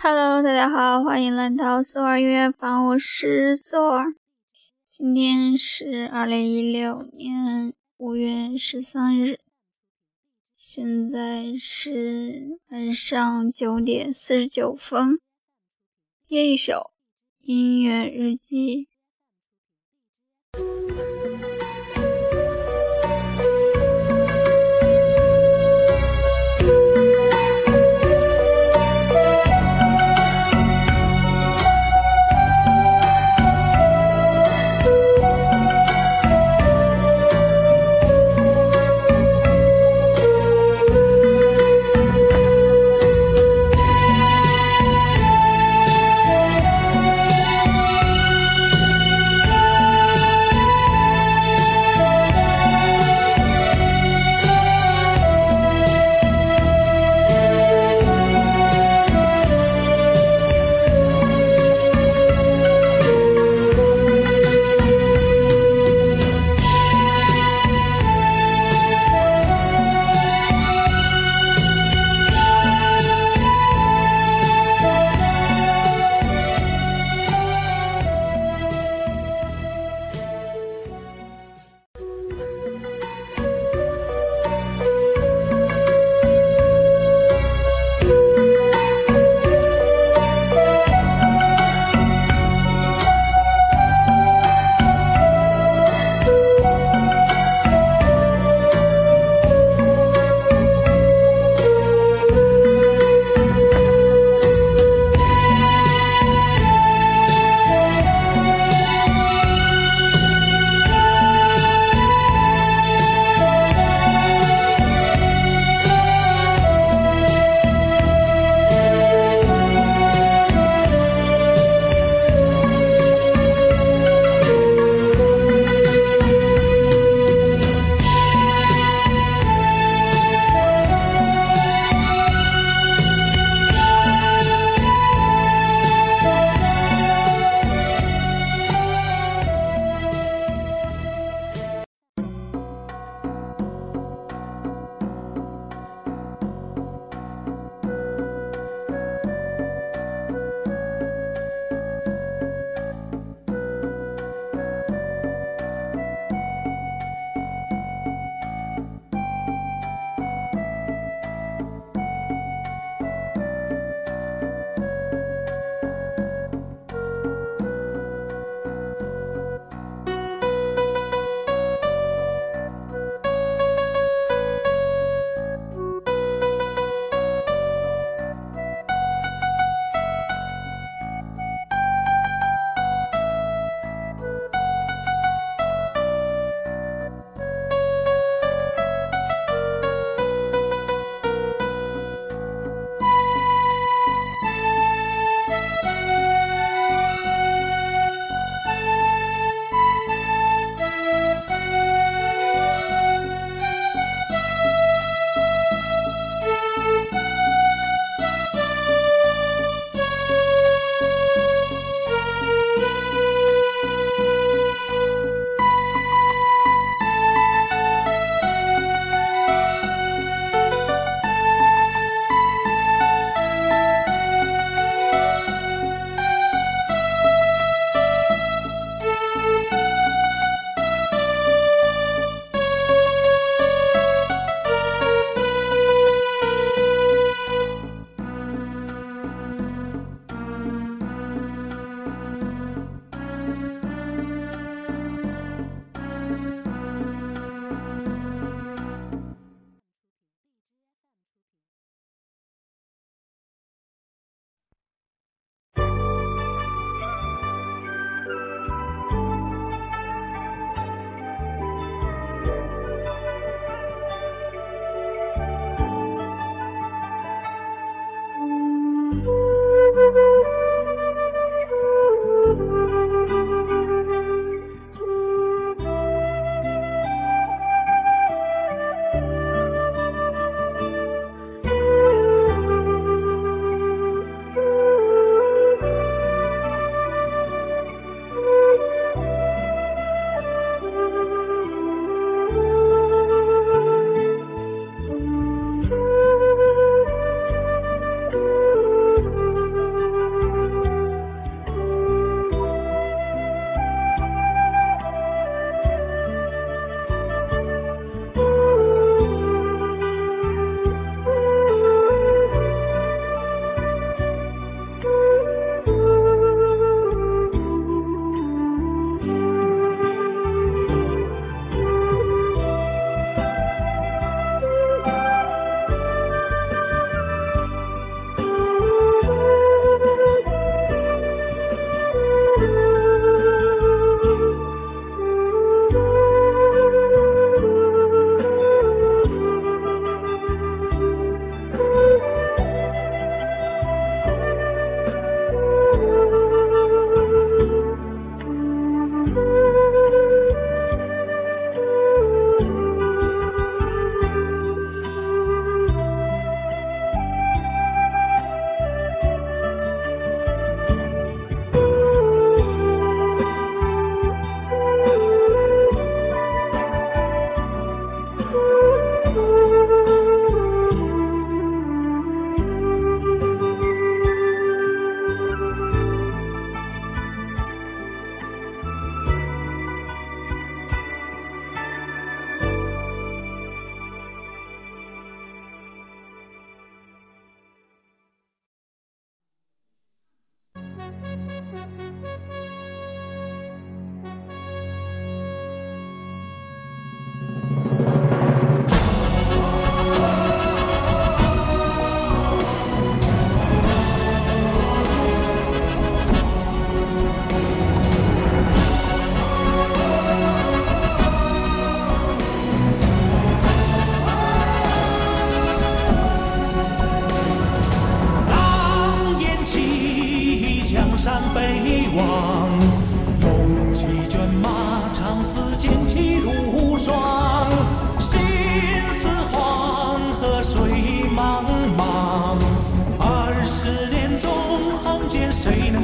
Hello，大家好，欢迎来到苏儿音乐房，我是苏儿。今天是二零一六年五月十三日，现在是晚上九点四十九分。一首音乐日记。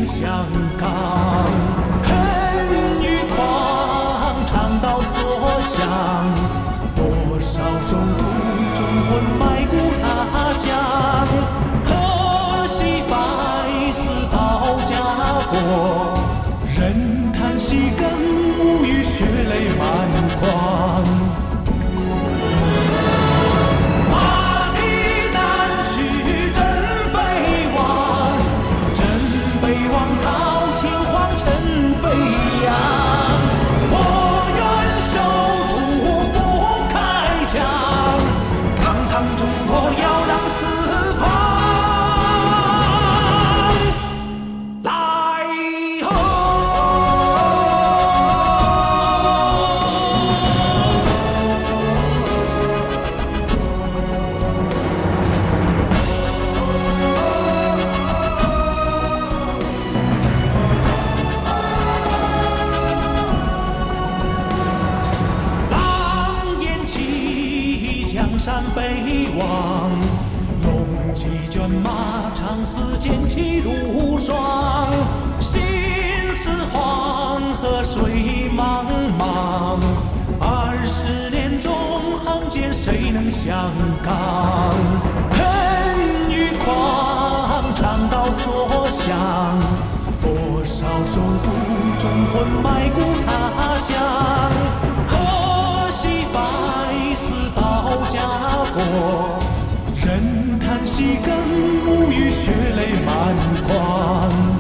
香港。香港？恨与狂，肠道所向，多少手足忠魂埋骨他乡。何惜百死报家国人叹息，更无语，血泪满眶。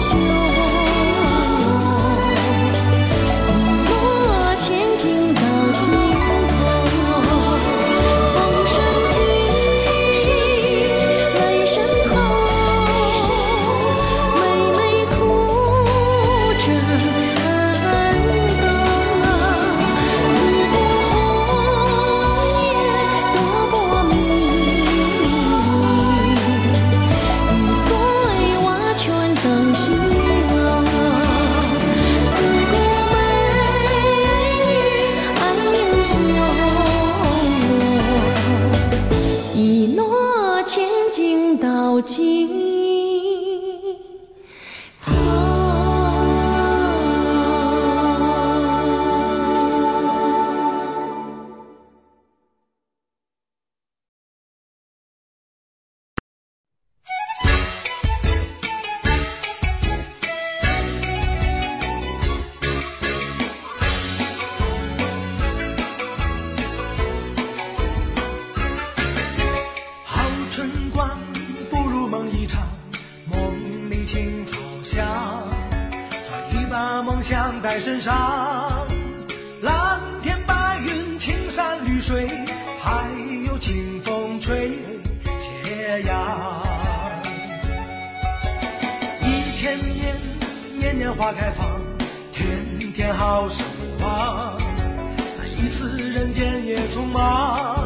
修花开放，天天好时光，一次人间也匆忙。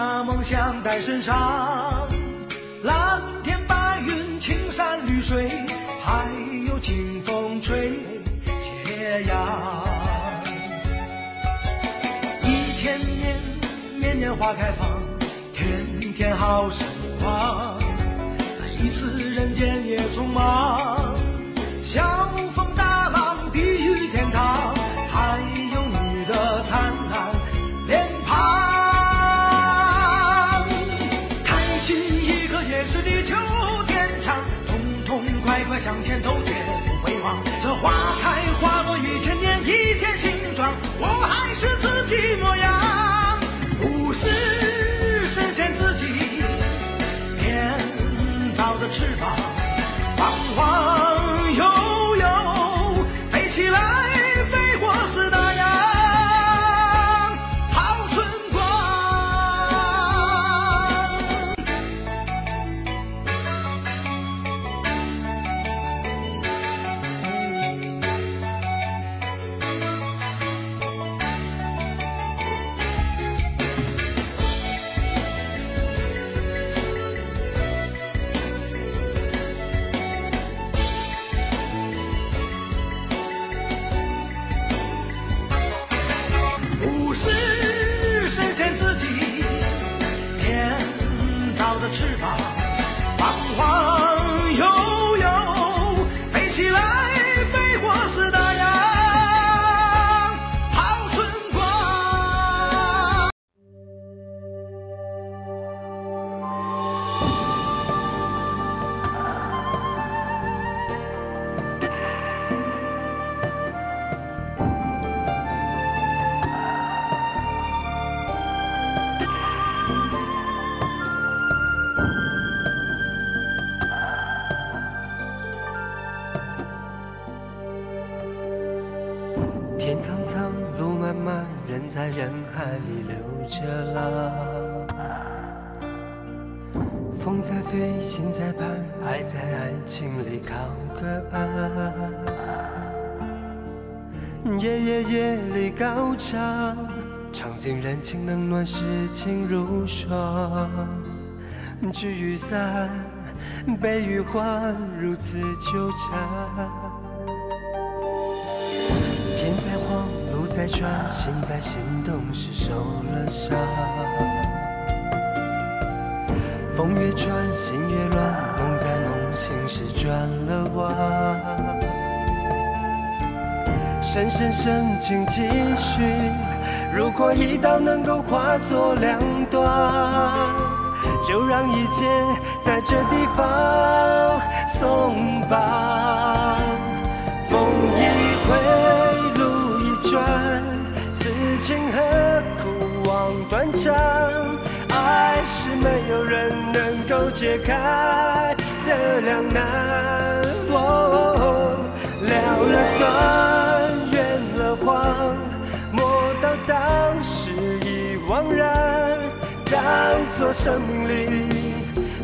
把梦想带身上，蓝天白云、青山绿水，还有清风吹斜阳。一千年，年年花开放，天天好时光。一次人间也匆忙。在爱情里靠个岸。夜夜夜里高唱，唱尽人情冷暖，世情如霜。聚与散，悲与欢，如此纠缠。天在晃，路在转，心在心动时受了伤。风越转，心越乱，梦在梦醒时转了弯。深深深情继续，如果一刀能够化作两段，就让一切在这地方松绑。风一回，路一转，此情何苦望断肠？爱是没有人能够解开的两难。哦，了了断，圆了谎，莫道当时已惘然，当作生命里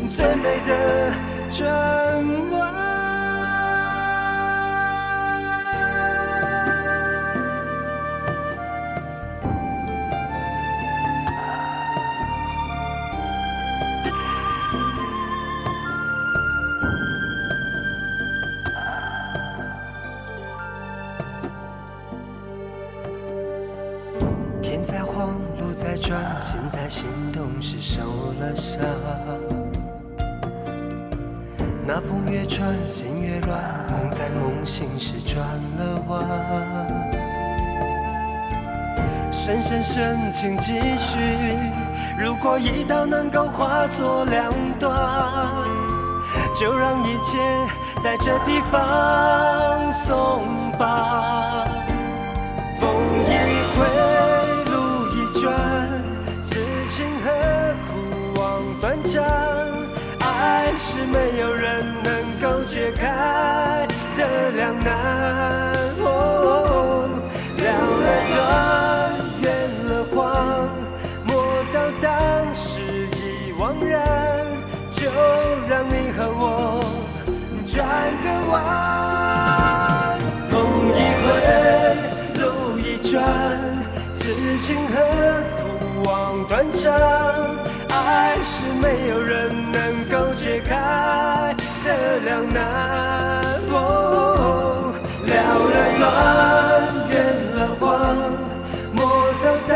最美的转弯。转，心越乱，梦在梦醒时转了弯。深深深情继续，如果一刀能够化作两段，就让一切在这地方松绑。风一回，路一转，此情何苦望断肠？爱是没有人够解开的两难。哦，了了断，圆了谎，莫道当时已惘然，就让你和我转个弯。风一回，路一转，此情何苦望断肠？爱是没有人能够解开的两难。哦，了了断，圆了谎，莫道当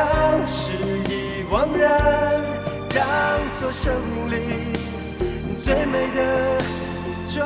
时已惘然，当作生命里最美的转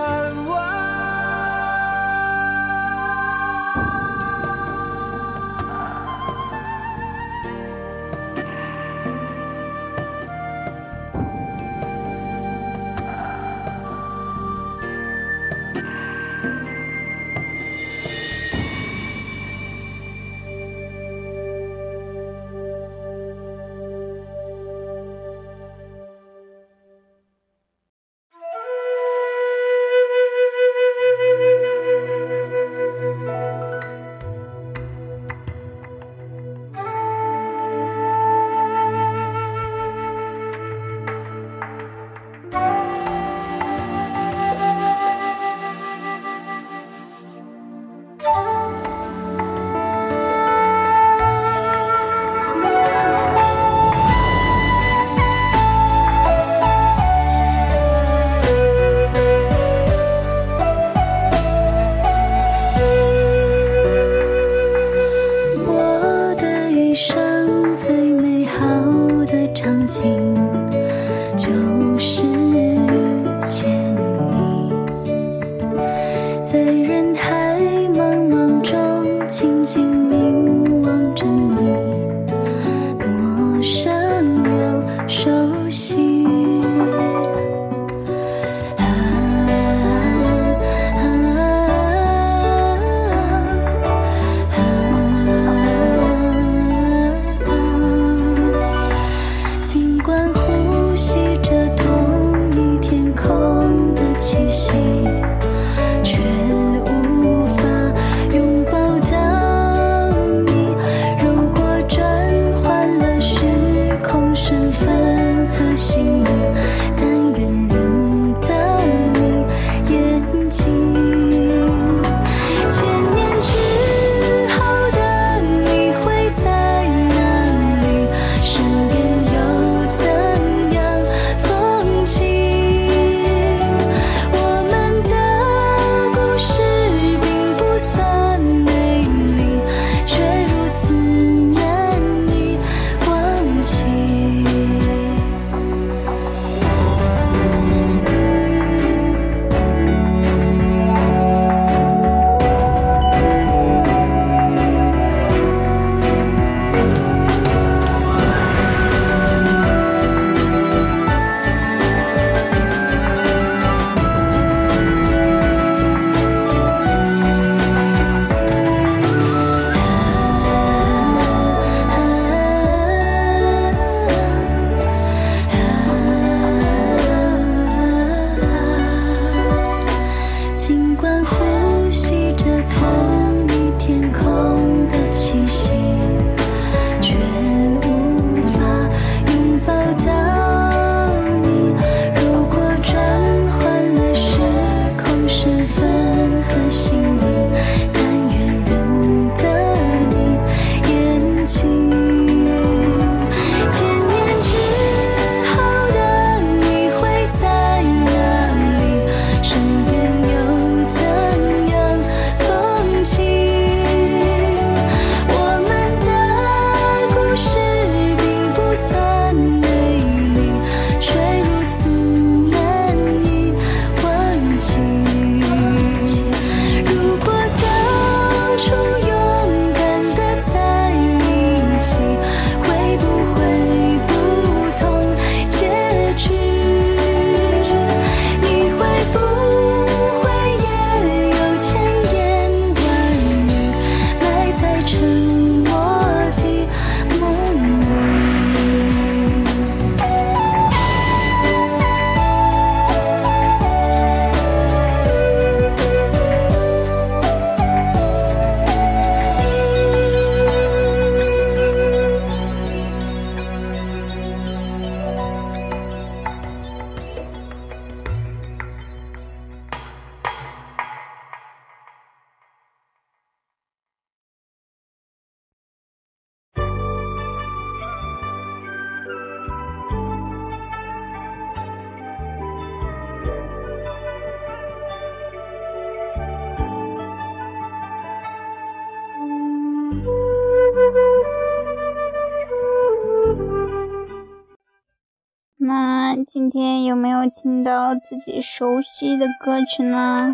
今天有没有听到自己熟悉的歌曲呢？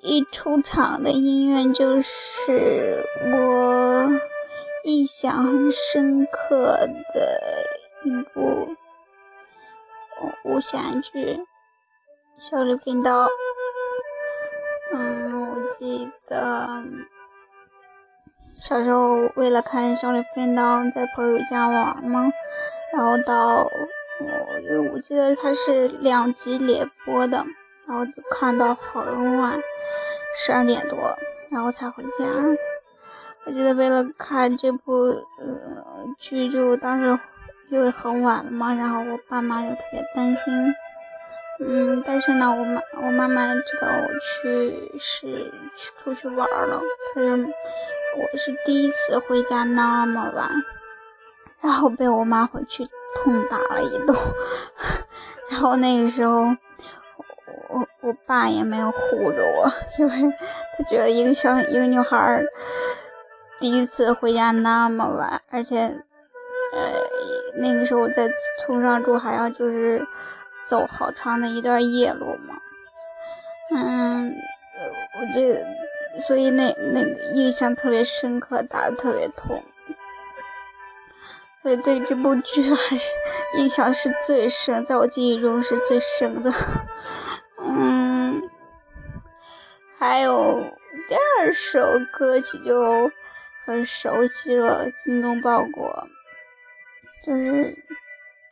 一出场的音乐就是我印象很深刻的一部武侠剧《小李飞刀》。嗯，我记得小时候为了看《小李飞刀》，在朋友家玩嘛，然后到我因为我记得它是两集连播的，然后就看到很晚，十二点多，然后才回家。我记得为了看这部呃剧，就当时因为很晚了嘛，然后我爸妈就特别担心。嗯，但是呢，我妈我妈妈知道我去是去出去玩了，可是我是第一次回家那么晚，然后被我妈回去痛打了一顿，然后那个时候我我我爸也没有护着我，因为他觉得一个小一个女孩儿第一次回家那么晚，而且呃那个时候我在村上住，还要就是。走好长的一段夜路嘛。嗯，我这所以那那个印象特别深刻，打的特别痛。所以对这部剧还是印象是最深，在我记忆中是最深的。嗯，还有第二首歌曲就很熟悉了，《精忠报国》。就是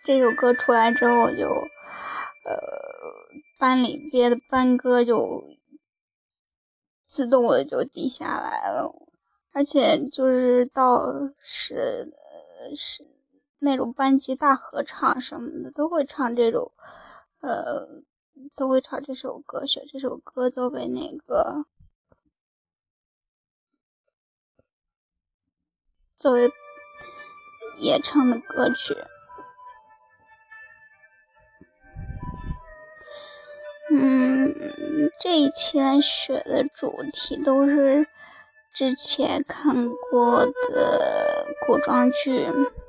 这首歌出来之后，就呃班里别的班歌就自动的就低下来了，而且就是到是是那种班级大合唱什么的都会唱这种，呃都会唱这首歌，选这首歌作为那个作为。演唱的歌曲，嗯，这一期的选的主题都是之前看过的古装剧，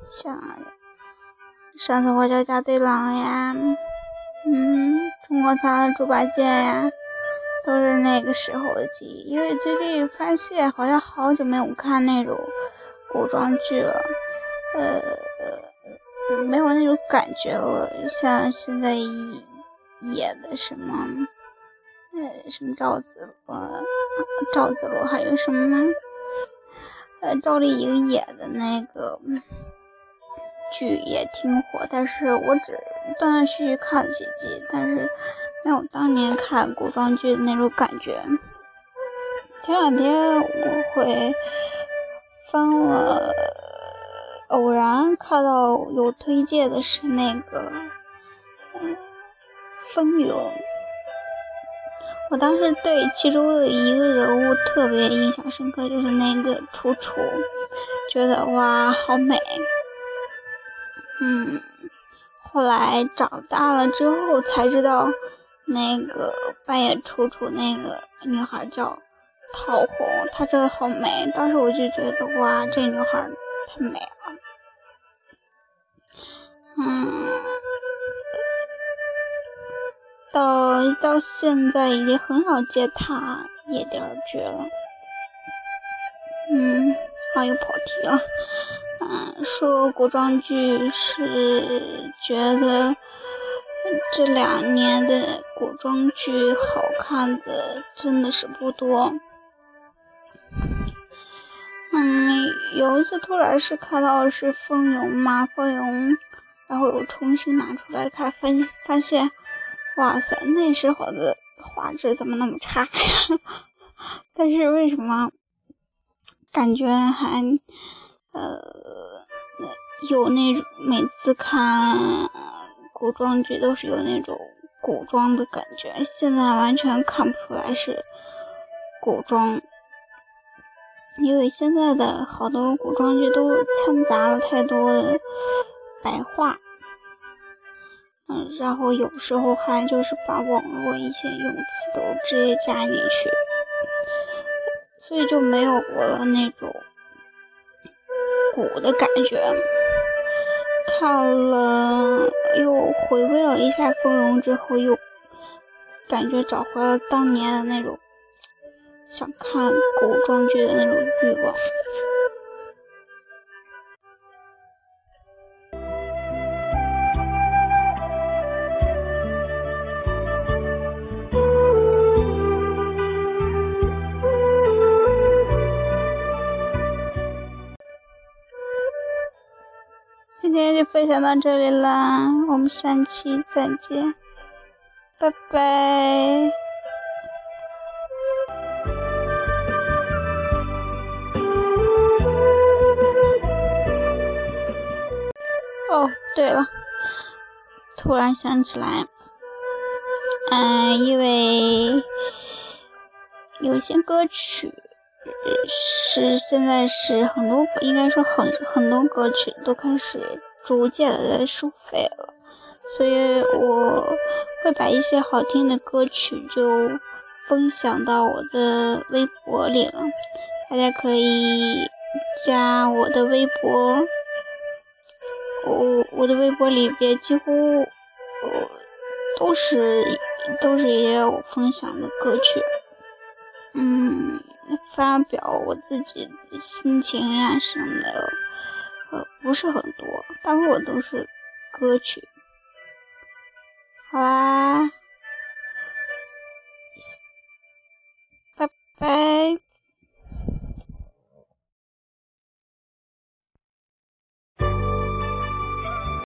像《上次我叫家对狼》呀，嗯，《中国藏的猪八戒》呀，都是那个时候的记忆。因为最近发现好像好久没有看那种古装剧了。呃，没有那种感觉了，像现在一演的什么，呃，什么赵子龙、赵子龙，还有什么，呃，赵丽颖演的那个剧也挺火，但是我只断断续续看了几集，但是没有当年看古装剧的那种感觉。前两天我会翻了。偶然看到有推荐的是那个《风云》，我当时对其中的一个人物特别印象深刻，就是那个楚楚，觉得哇好美。嗯，后来长大了之后才知道，那个扮演楚楚那个女孩叫陶虹，她真的好美。当时我就觉得哇，这女孩太美了。嗯，到到现在已经很少接他演电视剧了。嗯，好又跑题了。嗯，说古装剧是觉得这两年的古装剧好看的真的是不多。嗯，有一次突然是看到是《风云》嘛，《风云》。然后又重新拿出来看，发现发现，哇塞，那时候的画质怎么那么差呀？但是为什么感觉还呃有那种每次看古装剧都是有那种古装的感觉？现在完全看不出来是古装，因为现在的好多古装剧都掺杂了太多的。白话，嗯，然后有时候还就是把网络一些用词都直接加进去，所以就没有了那种古的感觉。看了又回味了一下《风云》之后，又感觉找回了当年的那种想看古装剧的那种欲望。今天就分享到这里啦，我们下期再见，拜拜。哦，对了，突然想起来，嗯，因为有些歌曲。是现在是很多，应该说很很多歌曲都开始逐渐的在收费了，所以我会把一些好听的歌曲就分享到我的微博里了，大家可以加我的微博，我我的微博里边几乎呃都是都是一些我分享的歌曲，嗯，发表我自己的心情呀什么的，呃，不是很多，大部分都是歌曲。好啦，拜拜。